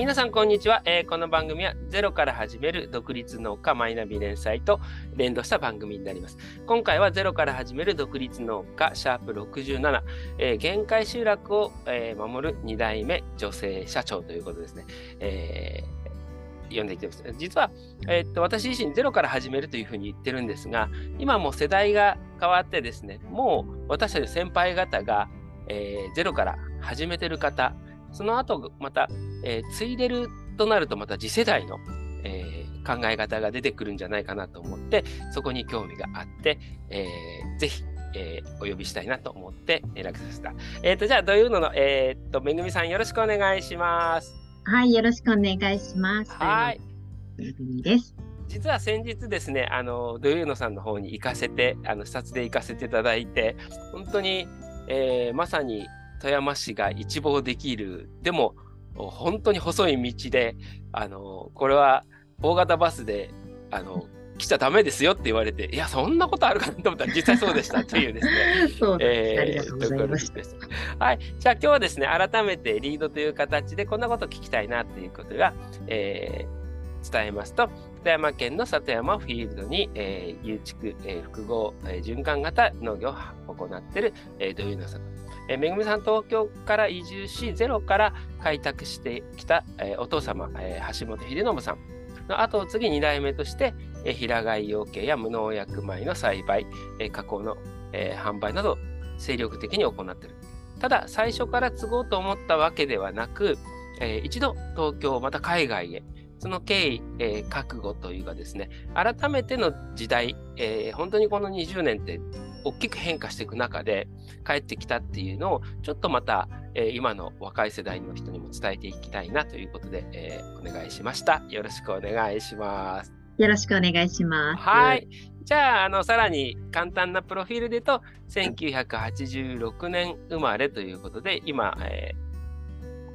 皆さんこんにちは、えーこの番組はゼロから始める独立農家マイナビ連載と連動した番組になります。今回はゼロから始める独立農家シャープ67、えー限界集落を、えー守る2代目女性社長ということですね。えー読んでいきます。実は、えーっと私自身ゼロから始めるというふうに言ってるんですが、今もう世代が変わってですね、もう私たち先輩方が、えーゼロから始めてる方、その後また、えー継いでるとなるとまた次世代の、えー考え方が出てくるんじゃないかなと思って、そこに興味があって、えーぜひ、えーお呼びしたいなと思って連絡させた。えっ、と、じゃあ、どういうのの、えーっと、めぐみさんよろしくお願いします。はい、よろしくお願いします。はい。めぐみです。実は先日ですね、あの、土曜のさんの方に行かせて、あの、視察で行かせていただいて、本当に、えーまさに富山市が一望できる、でも、本当に細い道で、あの、これは大型バスで、あの、来ちゃダメですよって言われて、いや、そんなことあるかなと思ったら実際そうでしたというですね。そうです、ありえがとうございましところですはい。じゃあ今日はですね、改めてリードという形でこんなこと聞きたいなということが、えー伝えますと、富山県の里山フィールドに、えー、有畜、えー複合、えー循環型農業を行っている、えー、土井野さん。えーめぐみさん、東京から移住し、ゼロから開拓してきた、えーお父様、えー橋本秀信さんの後を継ぎ2代目として、えー平飼い養鶏や無農薬米の栽培、えー加工の、えー販売など精力的に行っている。ただ、最初から継ごうと思ったわけではなく、えー一度東京、また海外へ、その経緯、えー覚悟というかですね、改めての時代、えー本当にこの20年って大きく変化していく中で帰ってきたっていうのを、ちょっとまた、えー今の若い世代の人にも伝えていきたいなということで、えーお願いしました。よろしくお願いします。よろしくお願いします。はい。じゃあ、あの、さらに簡単なプロフィールでと、1986年生まれということで、今、えー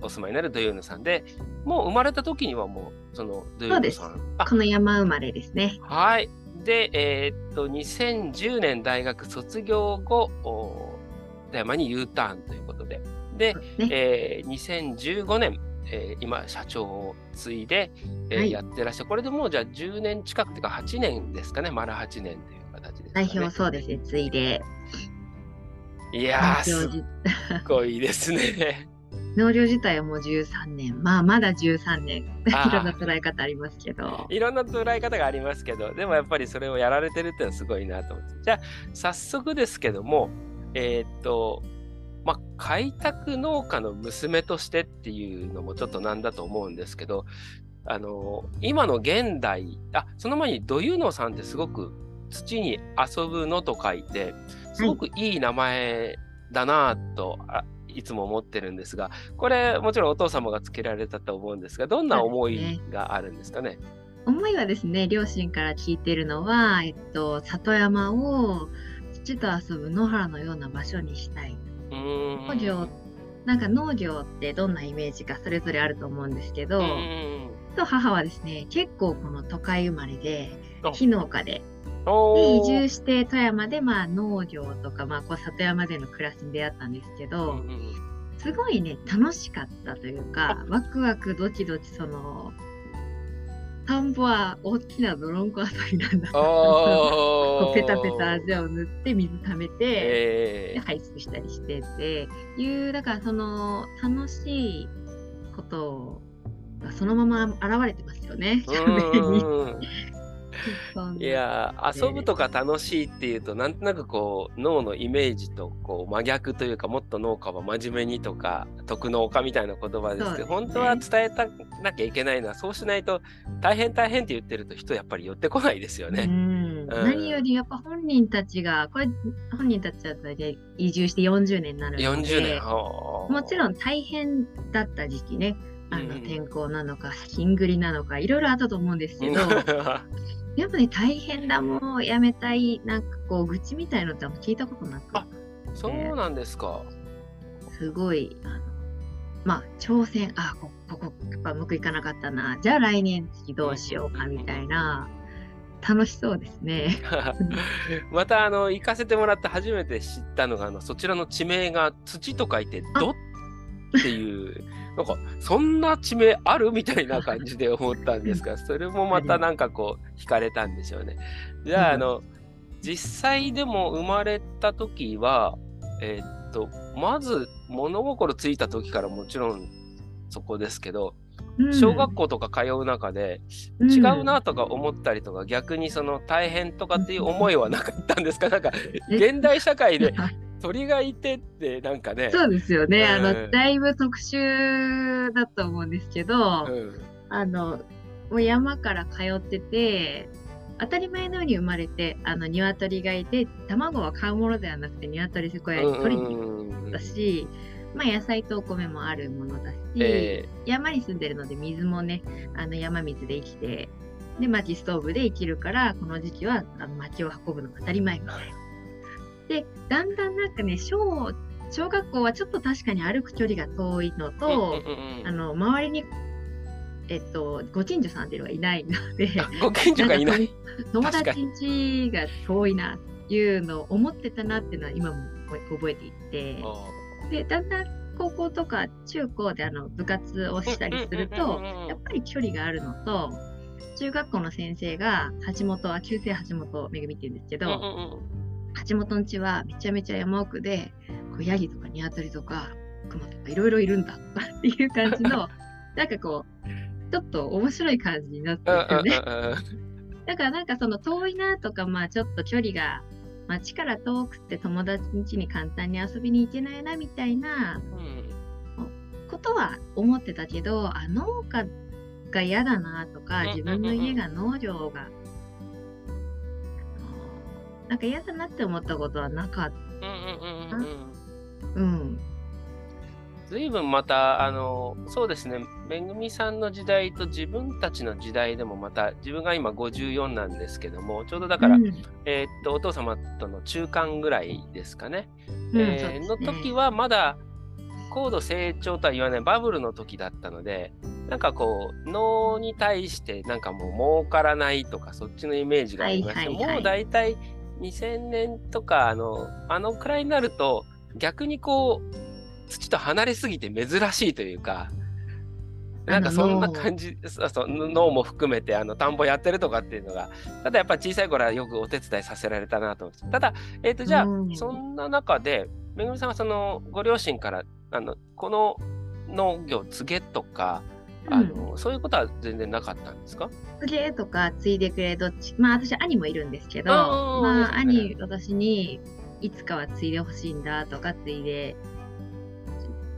お住まいになる土曜のさんで、もう生まれた時にはもう、その土曜のさん。あ、この山生まれですね。はい。で、えーっと、2010年大学卒業後、お富山に U ターンということで、で、ね。えー2015年、えー今、社長を継いで、えーはいやってらっしゃる。これでもうじゃあ10年近くというか8年ですかね、丸8年という形ですか代ね。表そうですね、ついで。いやー、すっごいですね。農業自体はもう13年。まあ、まだ13年。いろんな捉え方ありますけど。いろんな捉え方がありますけど、でもやっぱりそれをやられてるっていうのはすごいなと思って。じゃあ、早速ですけども、えーっと、まあ、開拓農家の娘としてっていうのもちょっとなんだと思うんですけど、あの、今の現代、あ、その前に土湯野さんってすごく土に遊ぶのと書いて、すごくいい名前だなぁと、つも思ってるんですが、これもちろんお父様が付けられたと思うんですが、どんな思いがあるんですかね？思いはですね、両親から聞いてるのは、えっと、里山を土と遊ぶ野原のような場所にしたい。農業なんか農業ってどんなイメージかそれぞれあると思うんですけど、うんと母はですね結構この都会生まれであ非農家でで移住して富山でまあ農業とか、まあ、こう里山での暮らしに出会ったんですけうど、んうん。すごいね楽しかったというかワクワクドキドキその田んぼは大きな泥んこ遊びなんだペタペタ味を塗って水溜めて、えで排出したりしてていうだからその楽しいことがそのまま現れてますよね。いやー遊ぶとか楽しいっていうとなんとなくこう脳のイメージとこう真逆というかもっと農家は真面目にとか徳農家みたいな言葉ですけどね。本当は伝えたなきゃいけないのはそうしないと大変大変って言ってると人やっぱり寄ってこないですようね。ん、何よりやっぱ本人たちがこれ本人たちは大体移住して40年になるので40年。ももちろん大変だった時期ねあの、うん天候なのか金繰りなのかいろいろあったと思うんですけど やっぱり大変だもうやめたいなんかこう愚痴みたいのって聞いたことなくあそうなんですか。すごいあのまあ挑戦あこここやっぱうまくいかなかったなじゃあ来年次どうしようかみたいな楽しそうですね。またあの行かせてもらって初めて知ったのがあのそちらの地名が土と書いてどっていうなんかそんな地名ある？みたいな感じで思ったんですがそれもまたなんかこう惹かれたんでしょうね。じゃああの実際でも生まれた時はえー、っとまず物心ついた時からもちろんそこですけど小学校とか通う中で、違うなとか思ったりとか、逆にその大変とかっていう思いはなかったんですか？なんか現代社会で鳥がいてってなんかね。そうですよね、うん、あのだいぶ特殊だと思うんですけど、うん、あのもう山から通ってて当たり前のように生まれてあの鶏がいて卵は買うものではなくて鶏そこへ取りに行ったし、うん。まあ、野菜とお米もあるものだし、えー、山に住んでるので水もねあの山水で生きてで薪ストーブで生きるからこの時期はあの薪を運ぶのが当たり前みたいな。でだんだんなんかね小小学校はちょっと確かに歩く距離が遠いのと、あの周りにえっと、ご近所さんっていうのがいないので、ご近所がいない。友達ん家が遠いなっていうのを思ってたなっていうのは今も覚えていて、でだんだん高校とか中高であの部活をしたりするとやっぱり距離があるのと中学校の先生が橋本は旧姓橋本めぐみって言うんですけど、橋本んちはめちゃめちゃ山奥でこうヤギとかニワトリとかクマとかいろいろいるんだとかっていう感じの なんかこうちょっと面白い感じになってるね。だからなんかその遠いなとかまあちょっと距離が街から遠くて友達ん家に簡単に遊びに行けないなみたいなことは思ってたけど、あ農家が嫌だなとか自分の家が農業が、なんか嫌だなって思ったことはなかった。うん。随分また、あの、そうですね、めぐみさんの時代と自分たちの時代でもまた、自分が今54なんですけども、ちょうどだから、うん、えー、っと、お父様との中間ぐらいですかね。うん、えー、ねの時はまだ、高度成長とは言わないバブルの時だったので、なんかこう、脳に対してなんかもう儲からないとか、そっちのイメージがありまして、もう大体2000年とか、あの、あのくらいになると、逆にこう、土と離れすぎて珍しいというか、なんかそんな感じ、脳も含めてあの田んぼやってるとかっていうのが、ただやっぱ小さい頃はよくお手伝いさせられたなと思って。ただ、えっ、ー、と、じゃあ、そんな中で、めぐみさんはそのご両親から、あのこの農業継げとか、あの、うん、そういうことは全然なかったんですか？継げとか継いでくれどっちまあ私兄もいるんですけどまあ、兄私にいつかは継いでほしいんだとか継いで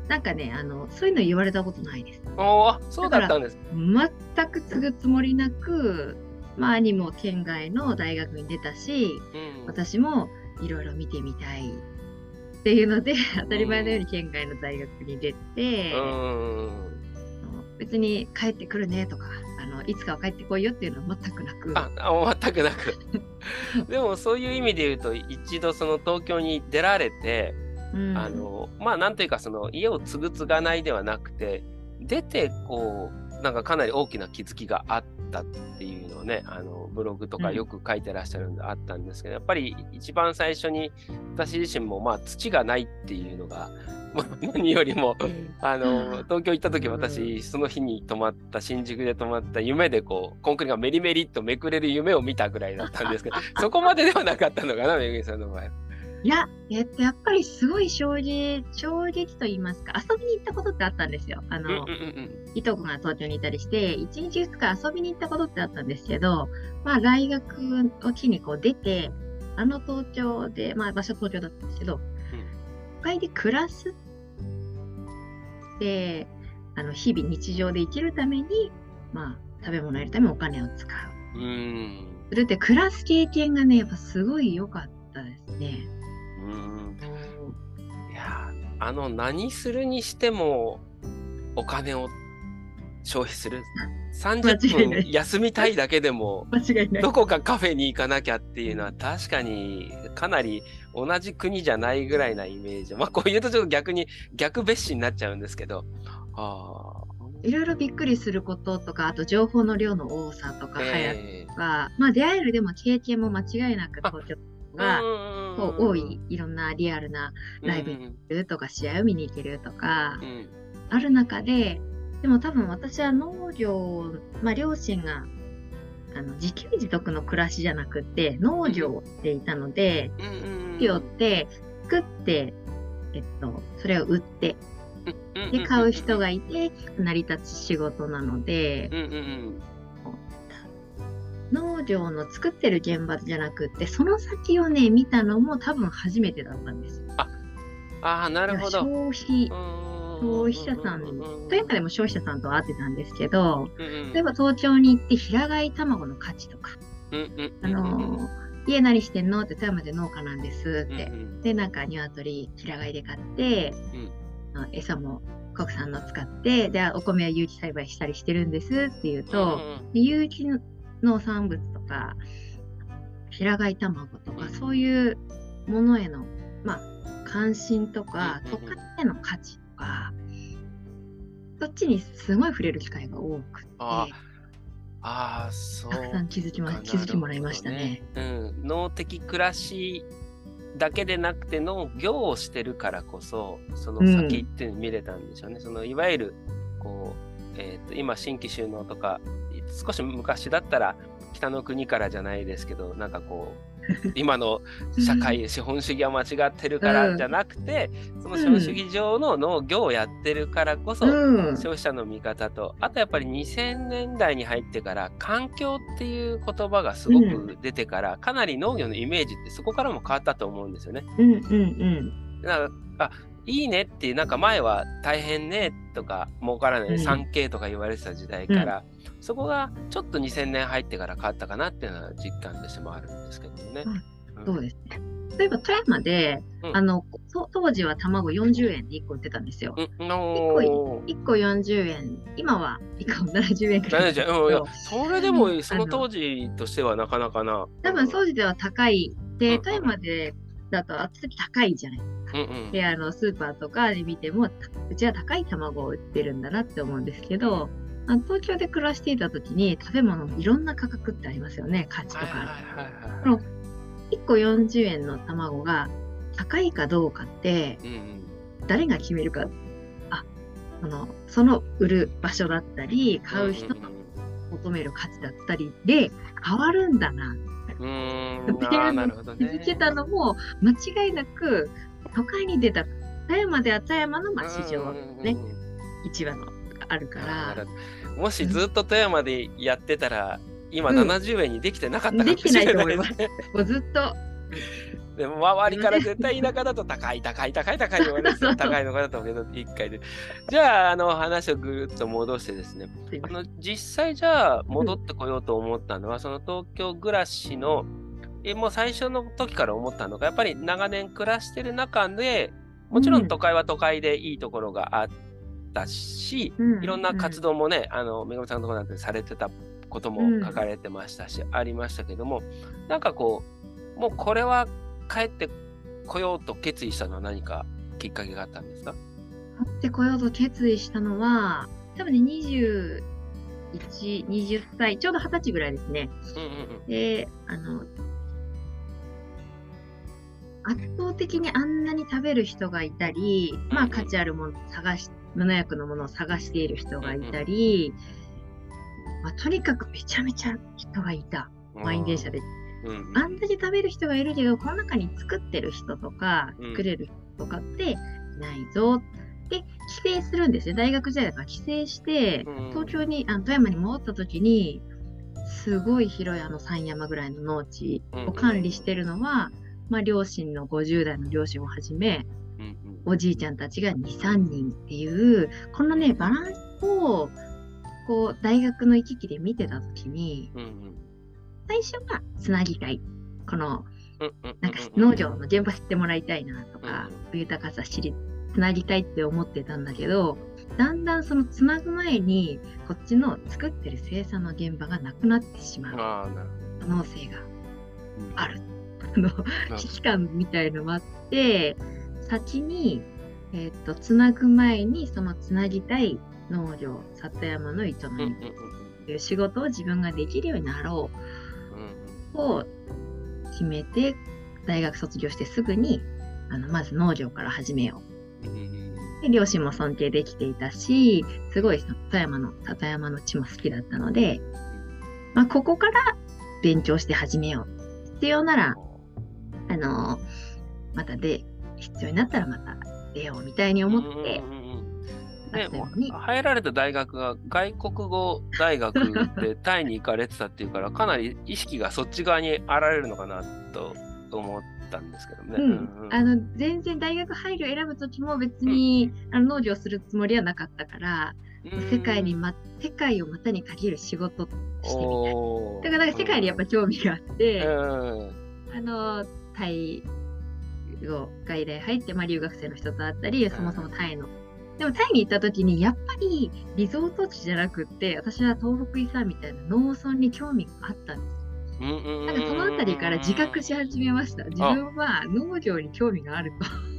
なんかね、あの、そういうの言われたことないです。ああ、そうだったんです。全く継ぐつもりなく、まあ、兄も県外の大学に出たし、うん、私もいろいろ見てみたいっていうので、当たり前のように県外の大学に出て、うん、別に帰ってくるねとか、あのいつかは帰ってこいよっていうのは全くなく。あ全くなく。でもそういう意味で言うと、一度その東京に出られて、あのまあなんというかその家を継ぐ継がないではなくて出てこうなんかかなり大きな気づきがあったっていうのをねあのブログとかよく書いてらっしゃるんであったんですけど、やっぱり一番最初に私自身もまあ土がないっていうのが 何よりもあの東京行った時私その日に泊まった新宿で泊まった夢でこうコンクリがメリメリっとめくれる夢を見たぐらいだったんですけど そこまでではなかったのかなめぐみさんの場合。いや、えっと、やっぱりすごい衝撃、衝撃と言いますか、遊びに行ったことってあったんですよ。あの、いとこが東京にいたりして、1日2日遊びに行ったことってあったんですけど、まあ、大学を機にこう出て、あの東京で、まあ、場所東京だったんですけど、都会で暮らすで、あの日々日常で生きるために、まあ、食べ物やるためにお金を使う。うん。それって暮らす経験がね、やっぱすごい良かったですね。いやあの何するにしてもお金を消費する。30分休みたいだけでも どこかカフェに行かなきゃっていうのは確かにかなり同じ国じゃないぐらいなイメージ。まあこう言うとちょっと逆に逆別紙になっちゃうんですけど。あいろいろびっくりすることとかあと情報の量の多さとか早さは、まあ出会えるでも経験も間違いなく東京がこう多いいろんなリアルなライブに行けるとか試合を見に行けるとかある中ででも多分私は農業、まあ、両親があの自給自足の暮らしじゃなくて農業をしていたので、農業って作って、えっと、それを売ってで買う人がいて成り立つ仕事なので、農業の作ってる現場じゃなくってその先をね見たのも多分初めてだったんです。ああなるほど。消費消費者さん、富山でも消費者さんと会ってたんですけど、例えば東京に行って平飼い卵の価値とか、あの家何してんのって富山で農家なんですって、でなんか鶏平飼いで買って、うん、餌も国産の使ってでお米は有機栽培したりしてるんですっていうと、有機農産物とか平飼い卵とかそういうものへの、まあ、関心とか都会への価値とかそっちにすごい触れる機会が多くて。ああ、そう。たくさん気づきま、気づきもらいましたね。うん。脳的暮らしだけでなくて農業をしてるからこそ、その先って見れたんでしょうね。うん、そのいわゆる、こう、えっ、ー、と、今、新規収納とか、少し昔だったら、北の国からじゃないですけど、なんかこう、今の社会、資本主義は間違ってるからじゃなくて、うん、その資本主義上の農業をやってるからこそ、うん、消費者の見方と、あとやっぱり2000年代に入ってから、環境っていう言葉がすごく出てから、かなり農業のイメージってそこからも変わったと思うんですよね。うんうんうん。だからあいいねっていう、なんか前は大変ねとか、儲からない、3K とか言われてた時代から、うん、そこがちょっと2000年入ってから変わったかなっていうのは実感としてもあるんですけどね。うん、そうですね。例えば富山で、うん、あの当時は卵40円で1個売ってたんですよ。うん、1, 個1個40円、今は1個70円くらいですうん、いやそれでもその当時としてはなかなかな。多分当時では高い。で、富山でだと圧倒的高いじゃない。ですか。うんうん、であのスーパーとかで見てもうちは高い卵を売ってるんだなって思うんですけど、東京で暮らしていた時に食べ物いろんな価格ってありますよね価値とか。この1個40円の卵が高いかどうかって、うんうん、誰が決めるかあそのその売る場所だったり買う人の求める価値だったりで変わるんだなうん。なるほどね。気づけたのも間違いなく都会に出た富山では富山のまあ市場ね。市場のあるから。もしずっと富山でやってたら、今70円にできてなかったかもしれない、うん、できないと思います。もうずっと。でも周りから絶対田舎だと高い高い高い高い言われて高いのかなと思うけど1回で。じゃああの話をぐるっと戻してですね。あの実際じゃあ戻ってこようと思ったのは、うん、その東京暮らしのえもう最初の時から思ったのがやっぱり長年暮らしてる中でもちろん都会は都会でいいところがあったし、うん、いろんな活動もね、あのめぐみさんのところなんてされてたことも書かれてましたし、ありましたけどもなんかこうもうこれは帰ってこようと決意したのは何かきっかけがあったんですか？帰ってこようと決意したのは、多分ね、21、20歳、ちょうど20歳ぐらいですね。うんうんうん、で、あの、圧倒的にあんなに食べる人がいたり、まあ価値あるものを探し、無農薬のものを探している人がいたり、うんうん、まあ、とにかくめちゃめちゃ人がいた。満員電車で。うん、あんだけ食べる人がいるけどこの中に作ってる人とか作れる人とかってないぞで帰省するんですよ大学時代だから帰省して、東京にあの富山に戻った時にすごい広いあの山山ぐらいの農地を管理してるのは、まあ、両親の50代の両親をはじめ、おじいちゃんたちが23人っていうこのねバランスをこう大学の行き来で見てた時に、最初はつなぎたい。この、なんか農業の現場知ってもらいたいなとか、豊かさ知り、つなぎたいって思ってたんだけど、だんだんそのつなぐ前に、こっちの作ってる生産の現場がなくなってしまう可能性がある。あの危機感みたいのもあって、先に、えー、っとつなぐ前にそのつなぎたい農業里山の営みという仕事を自分ができるようになろうを決めて大学卒業してすぐにあのまず農業から始めよう。で両親も尊敬できていたしすごい里山の里山の地も好きだったので、まあ、ここから勉強して始めよう。必要ならあのまたで必要になったらまた出ようみたいに思って。ね、入られた大学が外国語大学でタイに行かれてたっていうから かなり意識がそっち側にあられるのかなと思ったんですけどね。うんあの全然大学入る選ぶ時も別に、うん、あの農業するつもりはなかったから、世界に、ま、世界を股にかける仕事してみたい。だから世界にやっぱ興味があって、あのタイを外来入って、まあ、留学生の人と会ったり、そもそもタイのでもタイに行った時にやっぱりリゾート地じゃなくって私は東北遺産みたいな農村に興味があったんですなんかその辺りから自覚し始めました。自分は農業に興味がある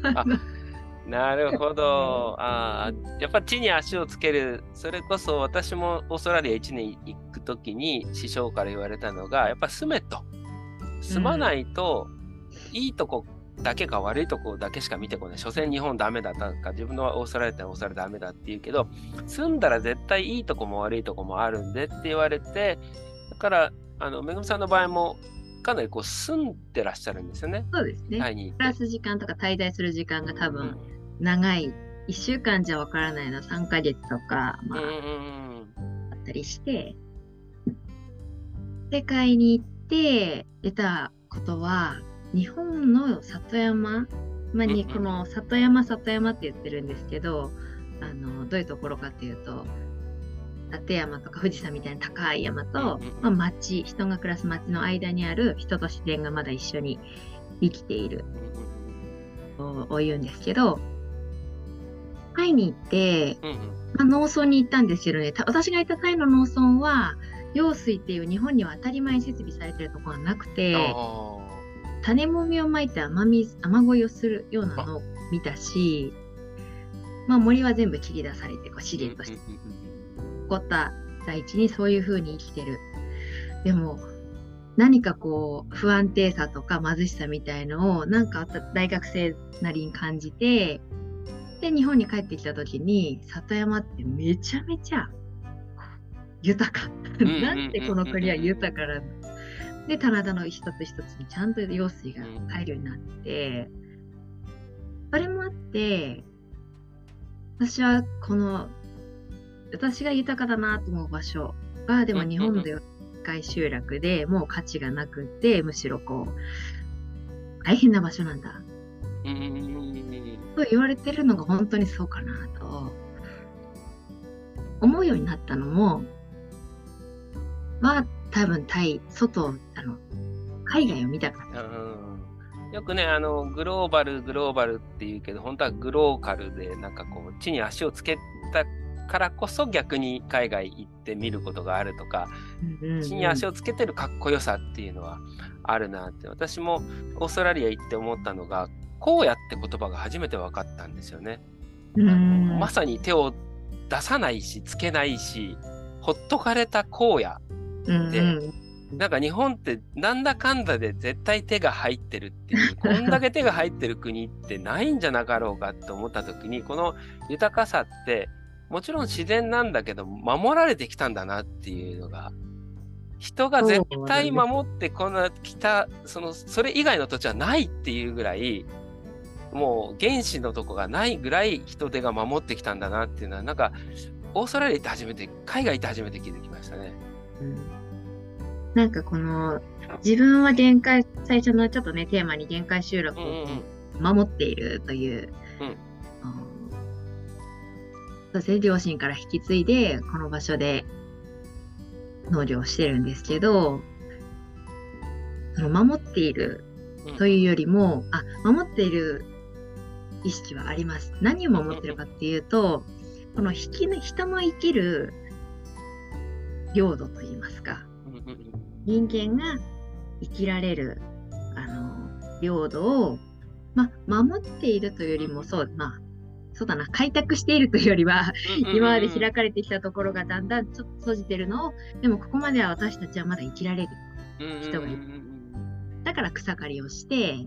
と。なるほど。あやっぱ地に足をつける。それこそ私もオーストラリア1年行くときに師匠から言われたのが、やっぱ住めと。住まないと、いいとこだけか悪いとこだけしか見てこない。所詮日本ダメだったか、自分のオーストラリアってオーストラリアダメだって言うけど、住んだら絶対いいとこも悪いとこもあるんでって言われて、だから、あの、めぐみさんの場合も、かなりこう住んでらっしゃるんですよね。そうですね。プラス時間とか滞在する時間が多分長い。1週間じゃわからないの3ヶ月とか、まあ、あったりして、世界に行って出たことは、日本の里山、まあ、にこの里山里山って言ってるんですけどあのどういうところかっていうと立山とか富士山みたいな高い山と、まあ、町人が暮らす町の間にある人と自然がまだ一緒に生きている。を言うんですけどタイに行って、まあ、農村に行ったんですけどね私がいたタイの農村は用水っていう日本には当たり前に設備されてるところはなくて。種もみをまいて雨水雨乞いをするようなのを見たし、まあ、森は全部切り出されてこう資源として残った大地にそういうふうに生きてる。でも何かこう不安定さとか貧しさみたいのをなんか大学生なりに感じてで日本に帰ってきた時に里山ってめちゃめちゃ豊かなんてこの国は豊かなんだで、棚田の一つ一つにちゃんと用水が入るようになって、それもあって、私はこの、私が豊かだなと思う場所が、でも日本で回集落でもう価値がなくて、むしろこう、大変な場所なんだ。と言われてるのが本当にそうかなと。思うようになったのも、は多分タイ、外、あの、海外を見たから。よくね、あの、グローバル、グローバルって言うけど、本当はグローカルで、なんかこう、地に足をつけたからこそ逆に海外行ってみることがあるとか、地に足をつけてるかっこよさっていうのはあるなって、私もオーストラリア行って思ったのが、荒野って言葉が初めて分かったんですよね。まさに手を出さないし、つけないし、ほっとかれた荒野で、うんうん、なんか日本ってなんだかんだで絶対手が入ってるっていう、こんだけ手が入ってる国ってないんじゃなかろうかって思った時に、この豊かさって、もちろん自然なんだけど、守られてきたんだなっていうのが、人が絶対守ってこの北、その、それ以外の土地はないっていうぐらい、もう原始のとこがないぐらい人手が守ってきたんだなっていうのは、なんか、オーストラリア行って初めて、海外行って初めて気づきましたね。うんなんかこの自分は限界最初のちょっとねテーマに限界集落を守っているという、うん、そして両親から引き継いでこの場所で農業をしてるんですけどその守っているというよりも、あ守っている意識はあります。何を守ってるかっていうとこの引き人の生きる領土といいますか人間が生きられるあの領土を、ま、守っているというよりもそうまあそうだな開拓しているというよりは、今まで開かれてきたところがだんだんちょっと閉じてるのをでもここまでは私たちはまだ生きられる人がいる。だから草刈りをして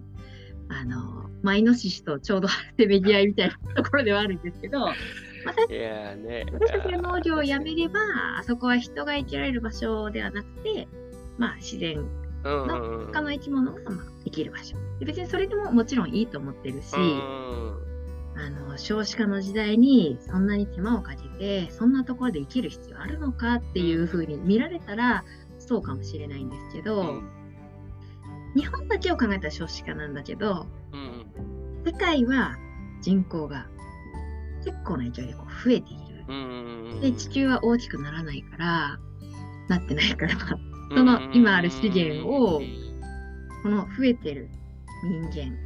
あの、まあ、イノシシとちょうどせめぎ合いみたいなところではあるんですけど、まいやね。私たちが農業をやめれば、あそこは人が生きられる場所ではなくて、まあ、自然うんうんうん。他の生き物がまあ生きる場所。で別にそれでももちろんいいと思ってるし、うんあの少子化の時代にそんなに手間をかけてそんなところで生きる必要あるのかっていうふうに見られたらそうかもしれないんですけど、うん日本だけを考えたら少子化なんだけどうん世界は人口が結構な勢いでこう増えている。うんで地球は大きくならないからなってないからその今ある資源をこの増えてる人間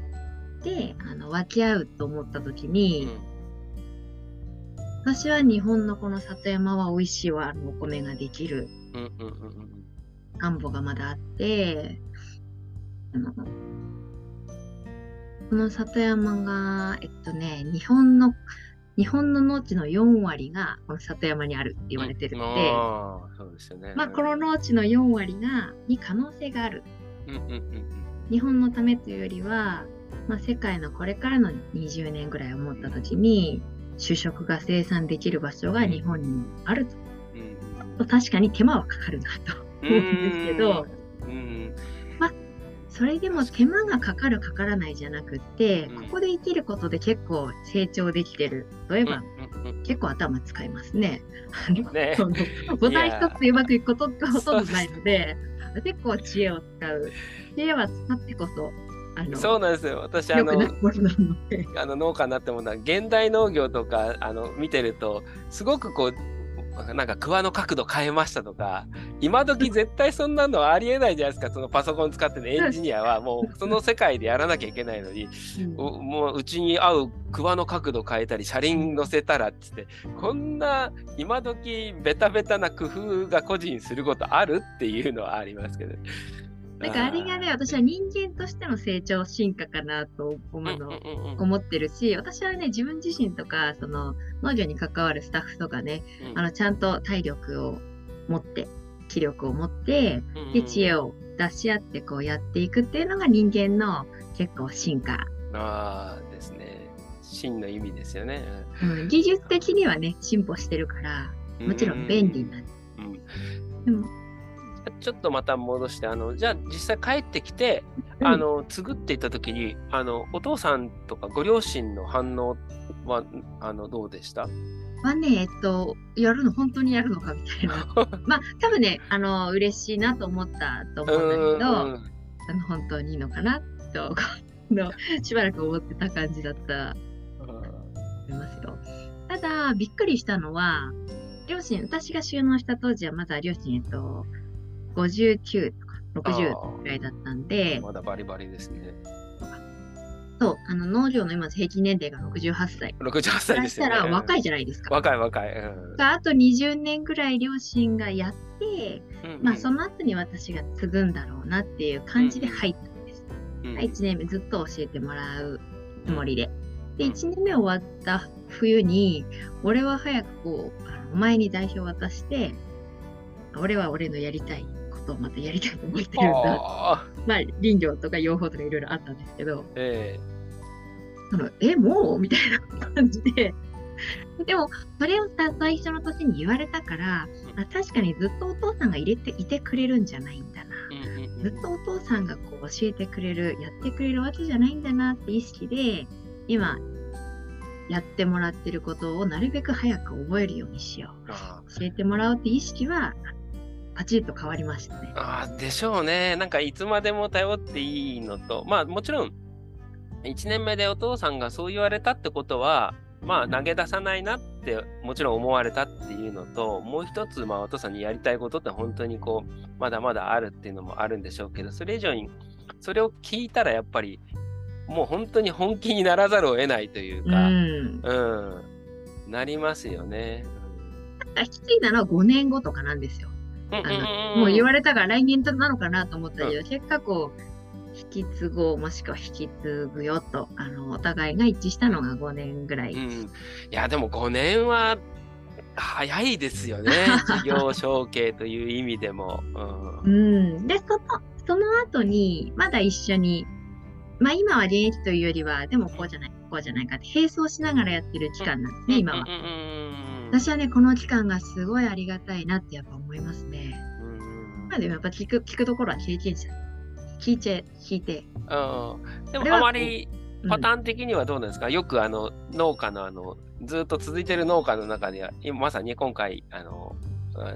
であの分け合うと思った時に、私は日本のこの里山は美味しいわお米ができる田んぼがまだあってあのこの里山がえっとね日本の日本の農地の4割がこの里山にあるって言われてるので、ああそうですよね。まあこの農地の4割がに可能性がある。うんうんうん日本のためというよりは、まあ、世界のこれからの20年ぐらいを思った時に主食が生産できる場所が日本にもあると確かに手間はかかるなと思うんですけどうんそれでも手間がかかるかからないじゃなくってうんここで生きることで結構成長できてる例えば、結構頭使いますね。ねボタン一つでうまくいくことってほとんどないので結構知恵を使う知恵は使ってこそそうなんですよ。私あの。あの農家になってもな現代農業とかあの見てるとすごくこうなんか桑の角度変えましたとか今時絶対そんなのはありえないじゃないですか。そのパソコン使ってるエンジニアは。もうその世界でやらなきゃいけないのに。うん。おもううちに合う桑の角度変えたり車輪乗せたらっつって。こんな今時ベタベタな工夫が個人することあるっていうのはありますけど。なんかあれがね、私は人間としての成長進化かなと思うの、うんうんうんうん思ってるし、私はね、自分自身とか、その農業に関わるスタッフとかね、うんあのちゃんと体力を持って、気力を持って、うんうんで、知恵を出し合ってこうやっていくっていうのが人間の結構進化。ああですね。真の意味ですよね。うん、技術的にはね、進歩してるから、もちろん便利な。うんでも、ちょっとまた戻して、あの、じゃあ実際帰ってきて、うんあの、継ぐって言った時に、あの、お父さんとかご両親の反応は、あの、どうでした？はね、えっと、やるの、本当にやるのかみたいな。まあ、多分ね、あの、嬉しいなと思ったと思うんだけど、あの本当にいいのかなと、あのしばらく思ってた感じだったと思いますよ。ただ、びっくりしたのは、両親、私が収納した当時はまだ両親、えっと、59とか60ぐらいだったんで、まだバリバリですね。そう、あの農業の今平均年齢が68歳。68歳ですよね。したら若いじじゃないですか。若い若い。うんがあと20年ぐらい両親がやって、うんまあその後に私が継ぐんだろうなっていう感じで入ったんです。うん1年目ずっと教えてもらうつもりで。で、1年目終わった冬に、俺は早くこう、お前に代表を渡して、俺は俺のやりたいことをまたやりたいと思ってるんだ。まあ林業とか養蜂とかいろいろあったんですけど、えそのえ、もう？みたいな感じで。でも、それをさ、最初の年に言われたから、あ確かにずっとお父さんが入れていてくれるんじゃないんだな。えうんうんうんずっとお父さんがこう教えてくれる、やってくれるわけじゃないんだなって意識で、今、やってもらってることをなるべく早く覚えるようにしよあう。教えてもらおうって意識は、パチッと変わりましたね。あーでしょうね。なんかいつまでも頼っていいのと、まあもちろん、1年目でお父さんがそう言われたってことは、まあ投げ出さないなってもちろん思われたっていうのと、もう一つ、まあお父さんにやりたいことって本当にこう、まだまだあるっていうのもあるんでしょうけど、それ以上に、それを聞いたらやっぱり、もう本当に本気にならざるを得ないといううか、ん。うん、なりますよね。きついなのは5年後とかなんですよ。もう言われたから来年なのかなと思ったけど、結果こう、引き継ごうもしくは引き継ぐよと、あの、お互いが一致したのが5年ぐらい。うん、いやでも5年は早いですよね 事業承継という意味でも。うんうん。で、その、その後に、まだ一緒にまあ今は現役というよりは、でもこうじゃない、こうじゃないかって並走しながらやってる期間なんですね、今は。私はね、この期間がすごいありがたいなってやっぱ思いますね。まあでもやっぱ聞く、聞くところは経験者。聞いて、聞いて。うん。でもあまりパターン的にはどうなんですか、うん、よくあの農家のあのずっと続いてる農家の中では、まさに今回、あの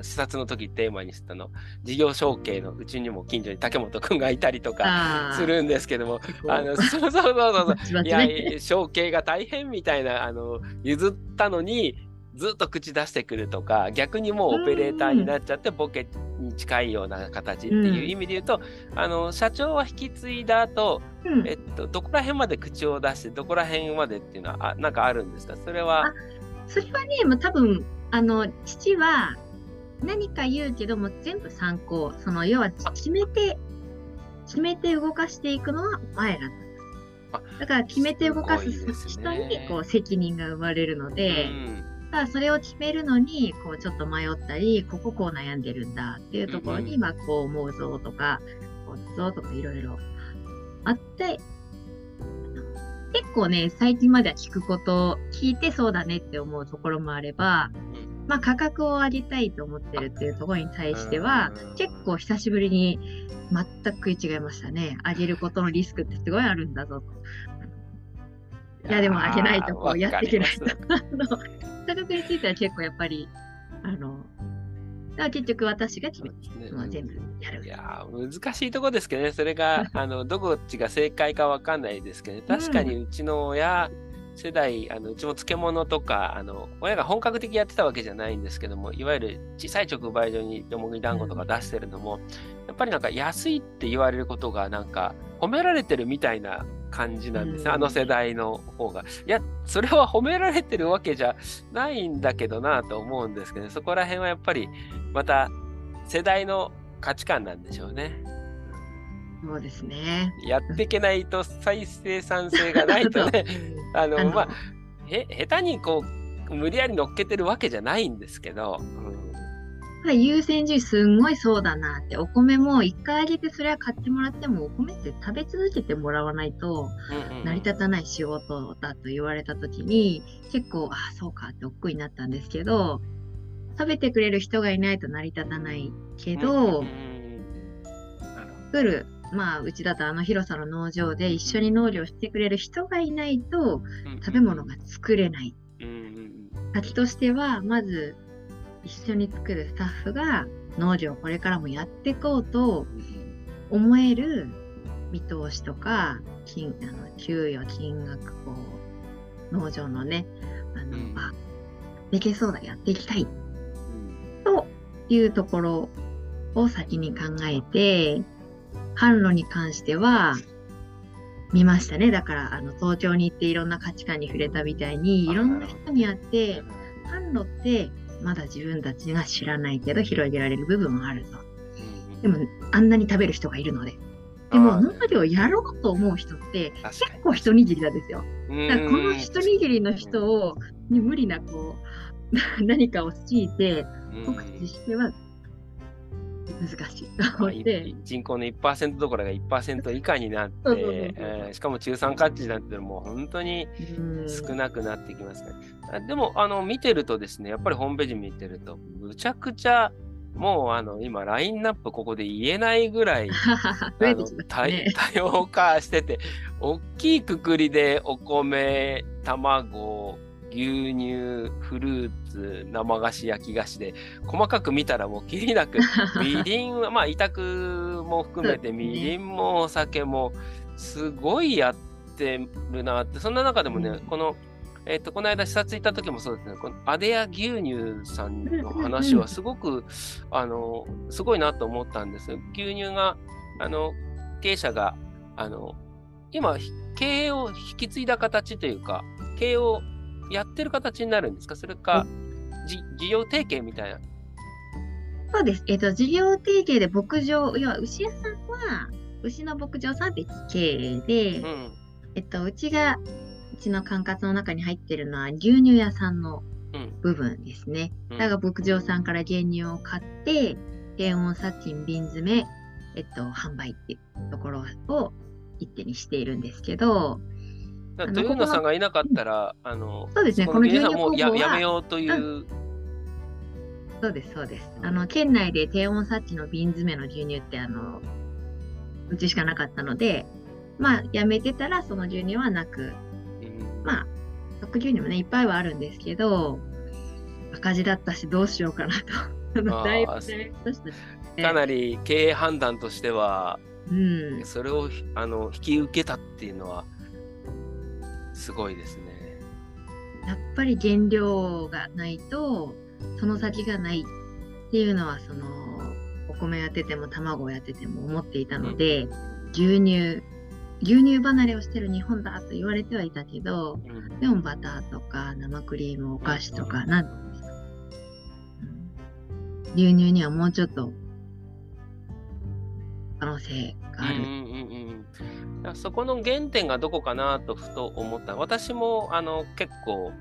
視察の時テーマにしたの事業承継のうちにも近所に竹本君がいたりとかするんですけどもあのそうそうそうそうそう いや承継が大変みたいなあの譲ったのにずっと口出してくるとか逆にもうオペレーターになっちゃってボケに近いような形っていう意味で言うと、うん、あの社長は引き継いだ後、うん、えっとどこら辺まで口を出してどこら辺までっていうのはあなんかあるんですか？それはそれはね、まあ、多分あの父は何か言うけども全部参考。その要は決めて決めて動かしていくのはお前らだ。だから決めて動かす人にこう責任が生まれるので、ただそれを決めるのにこうちょっと迷ったりこここう悩んでるんだっていうところに、まあこう思うぞとかこうぞとかいろいろあって結構ね最近までは聞くこと聞いてそうだねって思うところもあればまあ、価格を上げたいと思ってるっていうところに対しては、結構久しぶりに全く食い違いましたね。上げることのリスクってすごいあるんだぞと。いや、でも上げないとこうやっていけないと。価格については結構やっぱり、あの、結局私が決めて、ね、全部やる。いや難しいとこですけどね、それが あのどこっちが正解かわかんないですけど、ね、確かにうちの親、うん世代、あのうちも漬物とか、あの親が本格的やってたわけじゃないんですけども、いわゆる小さい直売所によもぎ団子とか出してるのも、やっぱりなんか安いって言われることがなんか褒められてるみたいな感じなんですね、あの世代の方が。いや、それは褒められてるわけじゃないんだけどなと思うんですけど、そこら辺はやっぱりまた世代の価値観なんでしょうね。そうですね。やっていけないと再生産性がないとね、あの、まあ、へ、下手にこう、無理やり乗っけてるわけじゃないんですけど、うん、優先順位すんごいそうだなって、お米も一回あげてそれは買ってもらっても、お米って食べ続けてもらわないと成り立たない仕事だと言われた時に、結構、ああ、そうかって億劫になったんですけど、食べてくれる人がいないと成り立たないけど、作るまあ、うちだとあの広さの農場で一緒に農業してくれる人がいないと食べ物が作れない。先としては、まず一緒に作るスタッフが農業をこれからもやっていこうと思える見通しとか、金あの給与、金額、こう、農場のね、あの、うん、あ、できそうだ、やっていきたい。というところを先に考えて、販路に関しては、見ましたね。だから、あの、東京に行っていろんな価値観に触れたみたいに、いろんな人に会って、販路ってまだ自分たちが知らないけど広げられる部分もあるぞ。でも、あんなに食べる人がいるので。でも、農業をやろうと思う人って結構一握りなんですよ。だからこの一握りの人を、に。無理なこう、何かを強いて告知しては難しいと思って。人口の1%どころが1%以下になって、えしかも中産価値なんてもう本当に少なくなってきますから、でも、あの、見てるとですね、やっぱりホームページ見てると、むちゃくちゃ、もうあの今、ラインナップここで言えないぐらい 多様 化してて、大きいくくりでお米、卵、牛乳、フルーツ、生菓子、焼き菓子で、細かく見たらもうきりなく、みりんは、まあ、委託も含めて、みりんもお酒も、すごいやってるなって、そんな中でもね、この、えっ、ー、と、この間視察行った時もそうですね、このアデア牛乳さんの話はすごく、あの、すごいなと思ったんです牛乳が、あの、経営者が、あの、今、経営を引き継いだ形というか、経営をやってる形になるんですか？それか、事業提携みたいな？そうです。えっ、ー、と、事業提携で牧場、要は牛屋さんは、牛の牧場さん別経営で、うん、えっと、うちが、うちの管轄の中に入ってるのは牛乳屋さんの部分ですね。うん、だから牧場さんから原乳を買って、低温殺菌瓶詰め、えっと、販売っていうところを一手にしているんですけど、豊野さんがいなかったら、あの、そうですね、この牛乳工房ややめようという、そうです、そうです。あの、県内で低温察知の瓶詰めの牛乳って、あの、うちしかなかったので、まあ、やめてたらその牛乳はなく、うん、まあ、特牛乳もね、いっぱいはあるんですけど、赤字だったし、どうしようかなと。だいぶかなり経営判断としては、うん、それをあの引き受けたっていうのは、すごいですね。やっぱり原料がないと、その先がないっていうのは、その、お米やってても卵をやってても思っていたので、うん、牛乳牛乳離れをしてる日本だと言われてはいたけど、うん、でもバターとか生クリームお菓子とか、なんん、牛乳にはもうちょっと可能性がある。うんうんうん、そこの原点がどこかなとふと思った。私もあの結構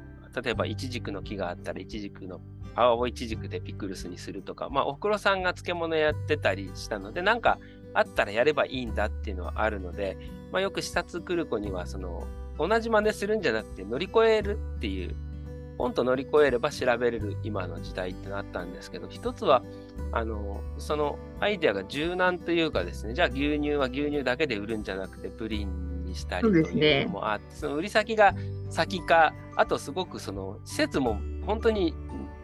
例えばイチジクの木があったらイチジクの青いちじくでピクルスにするとか。まあおふくろさんが漬物やってたりしたのでなんかあったらやればいいんだっていうのはあるのでまあ、よく視察来る子には、その、同じ真似するんじゃなくて乗り越えるっていう、ポンと乗り越えれば調べれる今の時代ってなったんですけど、一つは、あの、そのアイデアが柔軟というかですね、じゃあ牛乳は牛乳だけで売るんじゃなくて、プリンにしたりというのもあって、そ、ね,、の売り先が先か、あとすごくその施設も本当に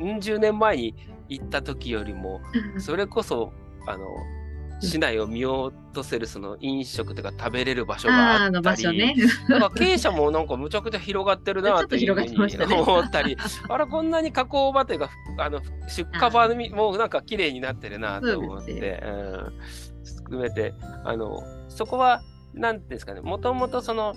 うん十年前に行った時よりも、それこそ、あの、市内を見落とせるその飲食とか食べれる場所があったり、ね、なんか経営者もなんかむちゃくちゃ広がってるなというふうに思ったり、あらこんなに加工場というかあの出荷場もなんか綺麗になってるなと思って、うん、含めてあのそこは何ていうんですかね。もともとその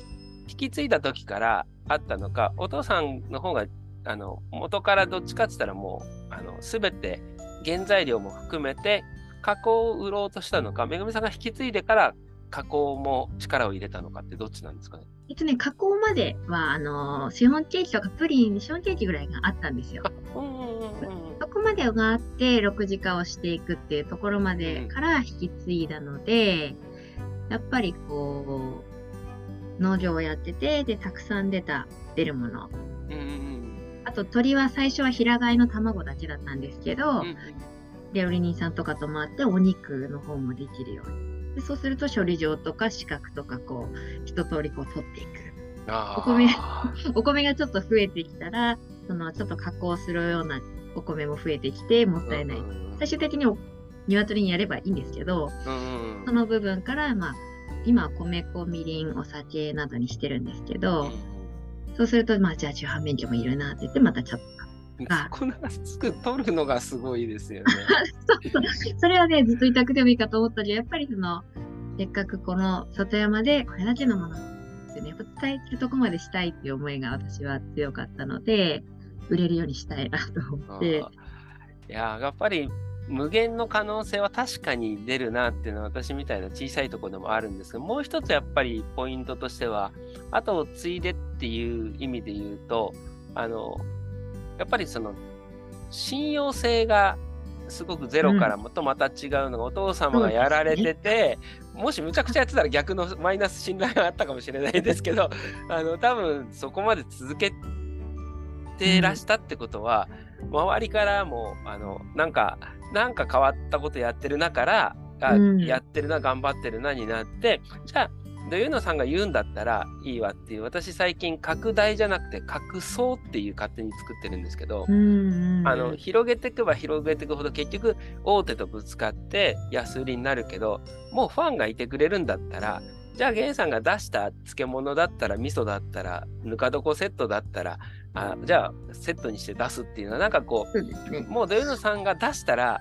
引き継いだ時からあったのかお父さんの方があの元からどっちかって言ったらもうあの全て原材料も含めて加工を売ろうとしたのか、めぐみさんが引き継いでから加工も力を入れたのかってどっちなんですかね？えっとね、加工までは、あの、シフォンケーキとかプリン、シフォンケーキぐらいがあったんですよ。そこまでがあって、6次化をしていくっていうところまでから引き継いだので、うん、やっぱりこう、農場をやってて、で、たくさん出た、出るもの。あと、鳥は最初は平飼いの卵だけだったんですけど、うん料理人さんとかと回ってお肉の方もできるように。でそうすると処理場とか資格とかこう一通りこう取っていく。お米 お米がちょっと増えてきたらそのちょっと加工するようなお米も増えてきてもったいない。最終的に鶏にやればいいんですけど、その部分からまあ今は米粉みりんお酒などにしてるんですけど、そうするとまあじゃあ重版免許もいるなって言ってまたちょっとそこがすぐ取るのがすごいですよね。そうそうそれはね、ずっと委託でもいいかと思ったけど、やっぱりその、せっかくこの里山でこれだけのものってね、伝えるとこまでしたいっていう思いが私は強かったので、売れるようにしたいなと思って。いや、やっぱり無限の可能性は確かに出るなっていうのは私みたいな小さいところでもあるんですけど、もう一つやっぱりポイントとしては、後を継いでっていう意味で言うと、あの、やっぱりその信用性がすごくゼロからもとまた違うのが、お父様がやられてて、ね、もしむちゃくちゃやってたら逆のマイナス信頼があったかもしれないですけど あの多分そこまで続けてらしたってことは、うん、周りからもあのなんかなんか変わったことやってるなから、あ、うん、やってるな頑張ってるなになってじゃあで、ゆうのさんが言うんだったらいいわっていう、私最近拡大じゃなくて拡層っていう勝手に作ってるんですけど、あの、広げていけば広げていくほど結局大手とぶつかって安売りになるけど、もうファンがいてくれるんだったら、じゃあ、ゲンさんが出した漬物だったら、味噌だったら、ぬか床セットだったら、あじゃあ、セットにして出すっていうのは、なんかこう、もう、土井野さんが出したら、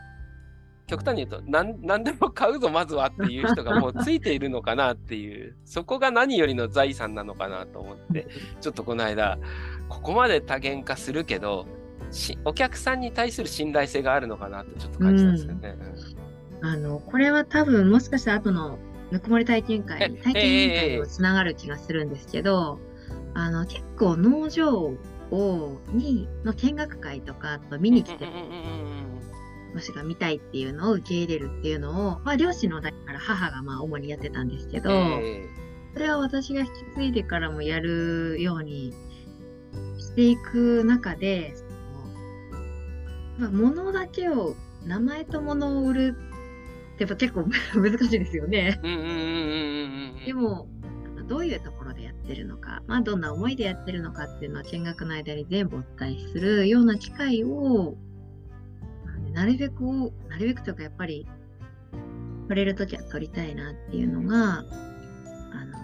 極端に言うと何何でも買うぞまずはっていう人がもうついているのかなっていう。そこが何よりの財産なのかなと思ってちょっとこの間ここまで多元化するけどお客さんに対する信頼性があるのかなとちょっと感じたんですよね。うん、あのこれは多分もしかしたら後のぬくもり体験会体験委員会にもつながる気がするんですけど、えー、あの結構農場をにの見学会とかと見に来てる私が見たいっていうのを受け入れるっていうのを、まあ、両親の代から母がまあ主にやってたんですけど、えそれは私が引き継いでからもやるようにしていく中で、まあ、物だけを、名前と物を売るってやっぱ結構 難しいですよね。でも、どういうところでやってるのか、まあ、どんな思いでやってるのかっていうのは見学の間に全部お伝えするような機会を、なるべく、なるべくというかやっぱり、取れるときは取りたいなっていうのが、あの、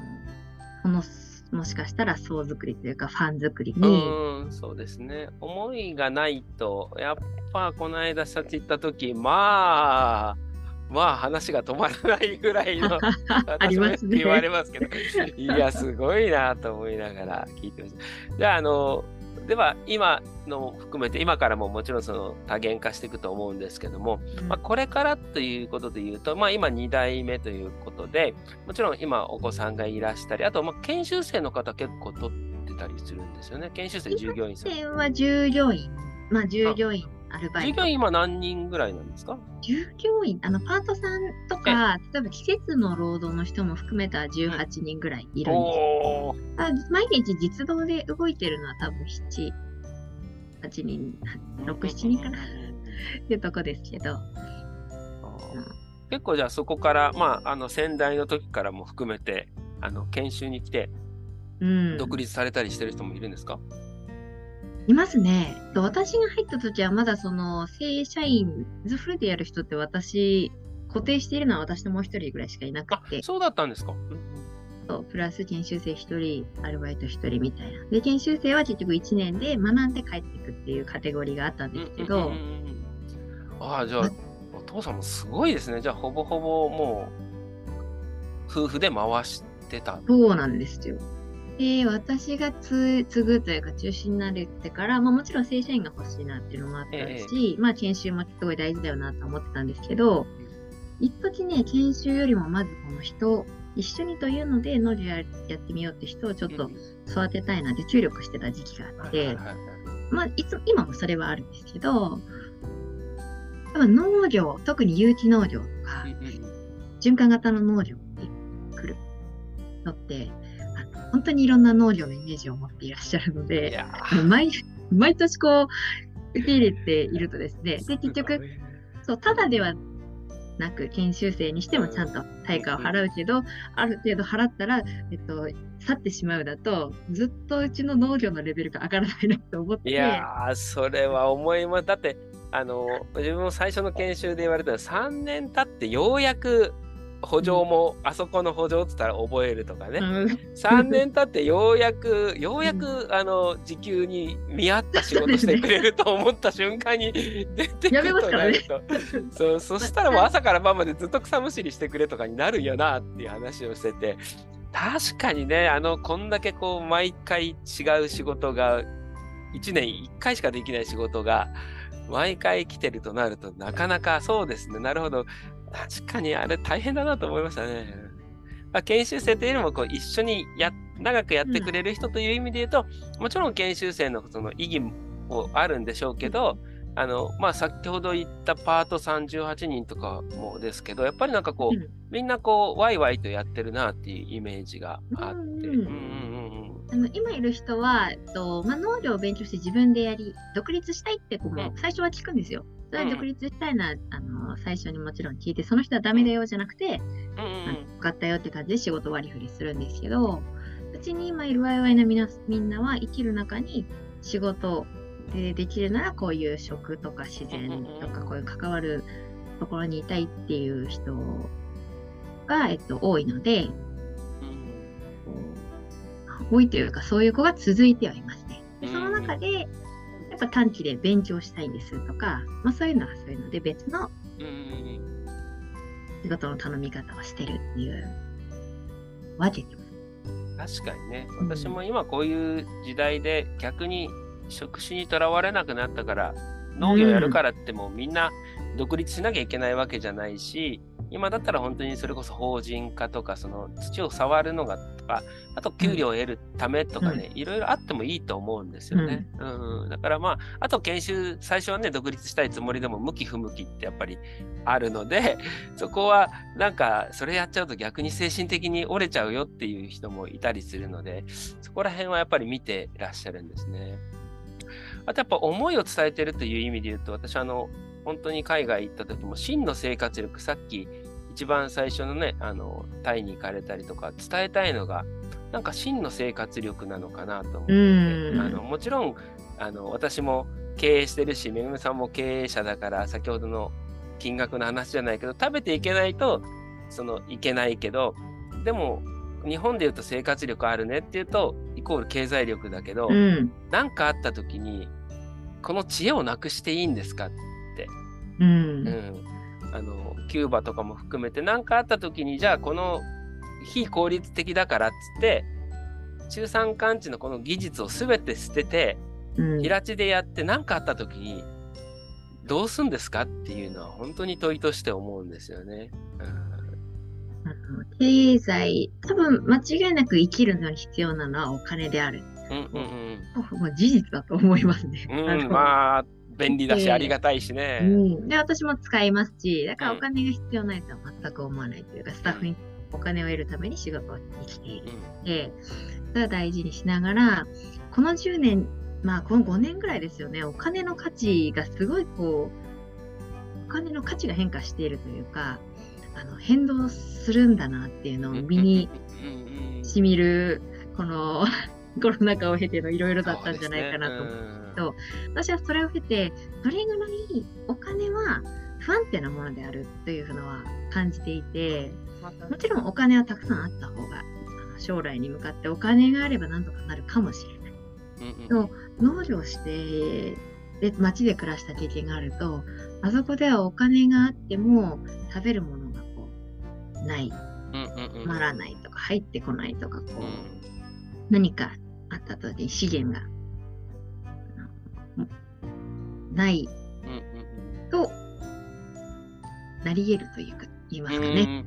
このもしかしたら層作りというかファン作りに。うん、そうですね。思いがないと、やっぱこの間視察行った時、まあ、まあ話が止まらないぐらいの ありますね。言われますけど、いや、すごいなと思いながら聞いてました。じゃあ、あの、では今の含めて今からももちろんその多元化していくと思うんですけども、うん、まあ、これからということで言うと、まあ、今2代目ということでもちろん今お子さんがいらしたりあとまあ研修生の方結構取ってたりするんですよね。研修生従業員さん。研修生は従業員。まあ従業員アルバイト。従業員今何人ぐらいなんですか？従業員、あの、パートさんとか、例えば季節の労働の人も含めた18人ぐらいいるんです。毎日実動で動いてるのは多分7、8人、6、7人かな。っていうとこですけど。結構じゃあそこから、まあ、あの先代の時からも含めてあの研修に来て、独立されたりしてる人もいるんですか、うんいますね。私が入った時はまだその正社員、ズフルでやる人って私、固定しているのは私ともう一人ぐらいしかいなくて。そうだったんですか、そうプラス研修生一人、アルバイト一人みたいな。で、研修生は結局1年で学んで帰っていくっていうカテゴリーがあったんですけど。ああ、じゃあ、お父さんもすごいですね。じゃあ、ほぼほぼもう、夫婦で回してた。そうなんですよ。で、私が継ぐというか中心になるってから、まあ、もちろん正社員が欲しいなっていうのもあったし、ええ、まあ研修もすごい大事だよなと思ってたんですけど、一時ね、研修よりもまずこの人、一緒にというので農業やってみようって人をちょっと育てたいなって注力してた時期があって、まあ、いつ今もそれはあるんですけど、多分農業、特に有機農業とか、循環型の農業に来るのって、本当にいろんな農業のイメージを持っていらっしゃるので、毎毎年こう、受け入れているとですね、で、結局、そう、ただではなく、研修生にしてもちゃんと対価を払うけど、ある程度払ったら、えっと、去ってしまうだと、ずっとうちの農業のレベルが上がらないなと思って。いやー、それは思います。だって、あの、自分も最初の研修で言われたら、3年経ってようやく補助も、あそこの補助っつったら覚えるとかね、うん、3年経ってようやくようやく、あの時給に見合った仕事してくれると思った瞬間に 出てくるとなると、ね、そうそしたらもう朝から晩までずっと草むしりしてくれとかになるよなっていう話をしてて。確かにねあのこんだけこう毎回違う仕事が1年1回しかできない仕事が毎回来てるとなるとなかなかそうですね。なるほど確かにあれ大変だなと思いましたね。まあ、研修生というよりもこう一緒にや長くやってくれる人という意味で言うと、うん、もちろん研修生のその意義もあるんでしょうけど、あのまあ、先ほど言ったパート38人とかもですけど、やっぱりなんかこう、うん、みんなこう、ワイワイとやってるなっていうイメージがあって。あの今いる人は、えっとまあ、農業を勉強して自分でやり、独立したいって子も最初は聞くんですよ。それは独立したいな、あの最初にもちろん聞いて、その人はダメだよじゃなくて、分かったよって感じで仕事割り振りするんですけど、うちに今いるワイワイのみなみんなは生きる中に仕事でできるならこういう食とか自然とかこういう関わるところにいたいっていう人が、えっと、多いので、多いというかそういう子が続いてはいますね。でその中でやっぱ短期で勉強したいんですとか、まあ、そういうのはそういうので別の仕事の頼み方をしてるっていう分けてます。確かにね、私も今こういう時代で逆に職種にとらわれなくなったから農業やるからってもみんな独立しなきゃいけないわけじゃないし、今だったら本当にそれこそ法人化とか、その土を触るのがとか、あと給料を得るためとかね、いろいろあってもいいと思うんですよね。うん、うん、だからまあ、あと研修、最初はね、独立したいつもりでも向き不向きってやっぱりあるので、そこはなんか、それやっちゃうと逆に精神的に折れちゃうよっていう人もいたりするので、そこら辺はやっぱり見てらっしゃるんですね。あとやっぱ思いを伝えてるという意味で言うと、私あの、本当に海外行った時も真の生活力、さっき一番最初のね、あの、タイに行かれたりとか、伝えたいのが、なんか真の生活力なのかなと思って、あのもちろん、あの、私も経営してるし、めぐみさんも経営者だから、先ほどの金額の話じゃないけど、食べていけないと、その、いけないけど、でも、日本で言うと生活力あるねっていうと、イコール経済力だけど、何、うん、かあった時に、この知恵をなくしていいんですかって。うん、うんあのキューバとかも含めて何かあった時にじゃあこの非効率的だからっつって中山間地のこの技術を全て捨てて、うん、平地でやって何かあった時にどうすんですかっていうのは本当に問いとして思うんですよね。うん、経済多分間違いなく生きるのに必要なのはお金である。うんうんうん、もう事実だと思いますね。うん、まあ便利だし、ありがたいしね、うん。で、私も使いますし、だからお金が必要ないとは全く思わないというか、スタッフにお金を得るために仕事をしている。ので、それは大事にしながら、この10年、まあこの5年ぐらいですよね、お金の価値がすごいこう、お金の価値が変化しているというか、あの変動するんだなっていうのを身にしみる、このコロナ禍を経てのいろいろだったんじゃないかなと思うんですけど、私はそれを経て、どれぐらいお金は不安定なものであるというのは感じていて、もちろんお金はたくさんあった方が、将来に向かってお金があれば何とかなるかもしれない。うんうん、農業してで街で暮らした経験があるとあそこではお金があっても食べるものがこうない、止まらないとか入ってこないとかこう、何かあった時に資源がないとなり得るというか言いますかね。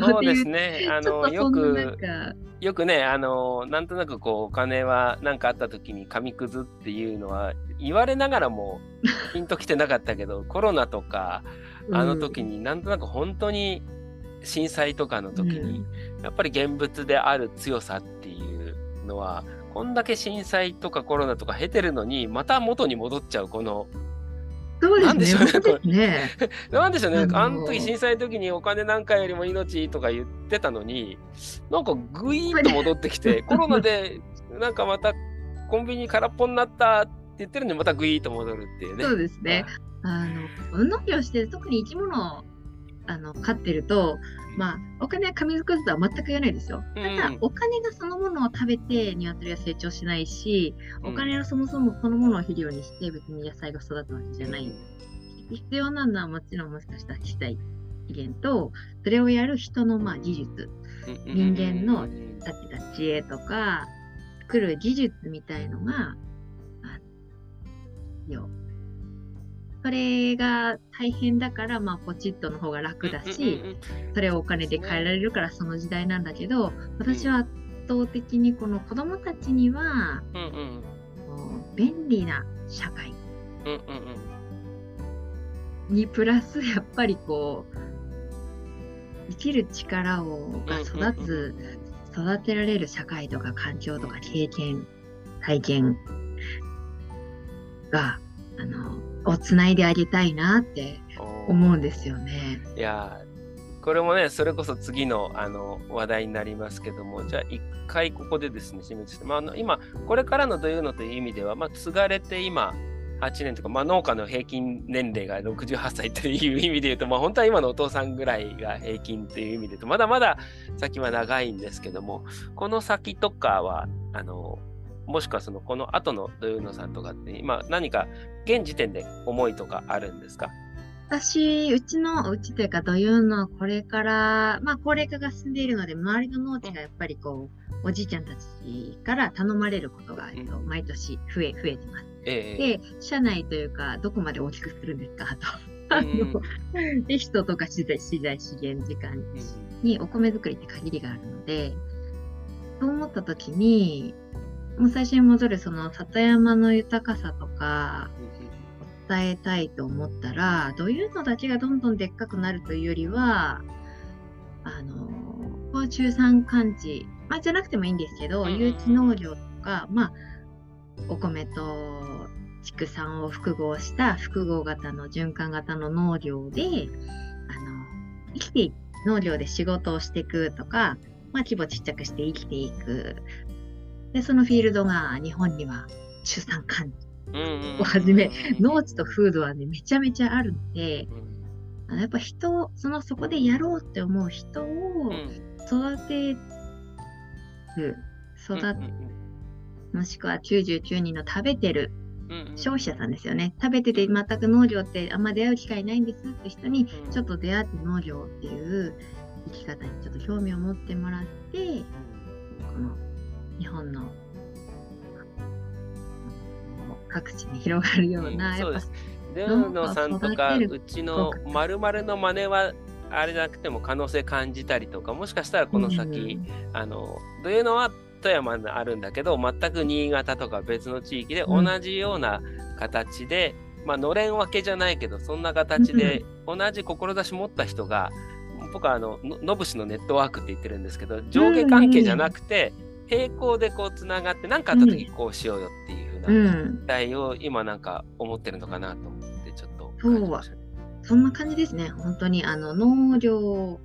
そうですね。あのよくよくねあのなんとなくこうお金は何かあった時に紙くずっていうのは言われながらも ピンときてなかったけどコロナとかあの時になんとなく本当に震災とかの時に、やっぱり現物である強さっていうのはこんだけ震災とかコロナとか経てるのに、また元に戻っちゃう、この。そうですね。なんでしょうね。ね なんでしょうね。あの時震災の時にお金なんかよりも命とか言ってたのに、なんかグイーンと戻ってきて、コロナでなんかまたコンビニ空っぽになったって言ってるのにまたグイーンと戻るっていうね。そうですね。あの、農業して特に生き物をあの飼ってると、まあ、お金は紙くずとは全く言わないですよ。ただ、お金がそのものを食べて鶏は成長しないし、お金はそもそもそのものを肥料にして別に野菜が育つわけじゃない。必要なのはもちろんもしかしたら機械資源と、それをやる人のまあ技術、人間のさっきた知恵とか、作る技術みたいのが、あよそれが大変だから、まあ、ポチッとの方が楽だし、それをお金で買えられるからその時代なんだけど、私は圧倒的にこの子供たちには、便利な社会にプラス、やっぱりこう、生きる力をが育つ、育てられる社会とか環境とか経験、体験が、あの、をつないであげたいなって思うんですよね。いやこれもね、それこそ次のあの話題になりますけども、じゃあ一回ここでですね、まあ、あの今、これからのというのという意味では、まあ、継がれて今、8年とか、まあ、農家の平均年齢が68歳という意味で言うと、まあ、本当は今のお父さんぐらいが平均という意味で言うと、まだまだ先は長いんですけども、この先とかは、あの、もしくはそのこの後の土曜のさんとかって今何か現時点で思いとかあるんですか？私、うちの、うちというか土曜のこれから、まあ高齢化が進んでいるので、周りの農地がやっぱりこう、おじいちゃんたちから頼まれることが、毎年増え、増えてます。えで、社内というか、どこまで大きくするんですかと。あので、人とか資材、資材資源時間にお米作りって限りがあるので、そう思った時に、もう最初に戻るその里山の豊かさとか、伝えたいと思ったら、どういうのだけがどんどんでっかくなるというよりは、あの、こう中産寒地、まあ、じゃなくてもいいんですけど、有機農業とか、まあ、お米と畜産を複合した複合型の循環型の農業で、あの、生きてい農業で仕事をしていくとか、まあ、規模ちっちゃくして生きていく。で、そのフィールドが日本には中産管理をはじめ、農地と風土はね、めちゃめちゃあるので、あのやっぱ人、そのそこでやろうって思う人を育てる、育て、もしくは99人の食べてる。消費者さんですよね。食べてて全く農業ってあんま出会う機会ないんですって人にちょっと出会って農業っていう生き方にちょっと興味を持ってもらって、この日本の各地に広がるような、うん、やっぱルーノさんとかうちのまるの真似はあれなくても可能性感じたりとかもしかしたらこの先、うん、あのというのは富山にあるんだけど全く新潟とか別の地域で同じような形で、うん、まあのれん分けじゃないけどそんな形で同じ志持った人が、僕はあのノブシのネットワークって言ってるんですけど上下関係じゃなくて、並行でこうつながって何かあった時こうしようよっていうふうな期待を今なんか思ってるのかなと思ってちょっと感じました、そんな感じですね。本当に。あの農業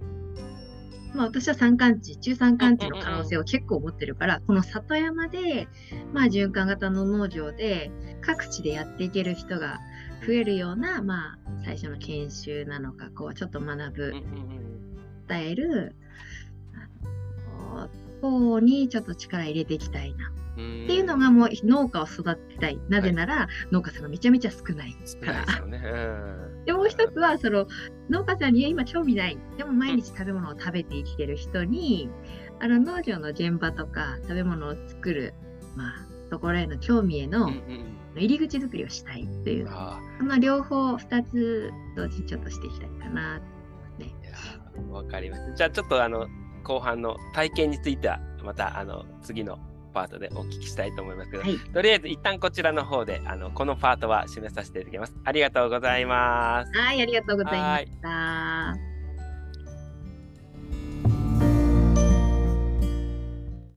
まあ、私は山間地、中山間地の可能性を結構持ってるから、この里山で、まあ、循環型の農場で、各地でやっていける人が増えるような、まあ、最初の研修なのか、こう、ちょっと学ぶ、伝える、方にちょっと力入れていきたいな。っていうのがもう農家を育てたい。なぜなら、はい、農家さんがめちゃめちゃ少ないから。で もう一つはその農家さんに今興味ない。でも毎日食べ物を食べて生きてる人に、あの農業の現場とか食べ物を作る、まあ、ところへの興味への入り口作りをしたいっていう、その両方2つ同時にちょっとしていきたいかな、ね。わかります。じゃあちょっとあの後半の体験についてはまたあの次のパートでお聞きしたいと思いますけど、はい、とりあえず一旦こちらの方であのこのパートは締めさせていただきます。ありがとうございます。はい、ありがとうございました。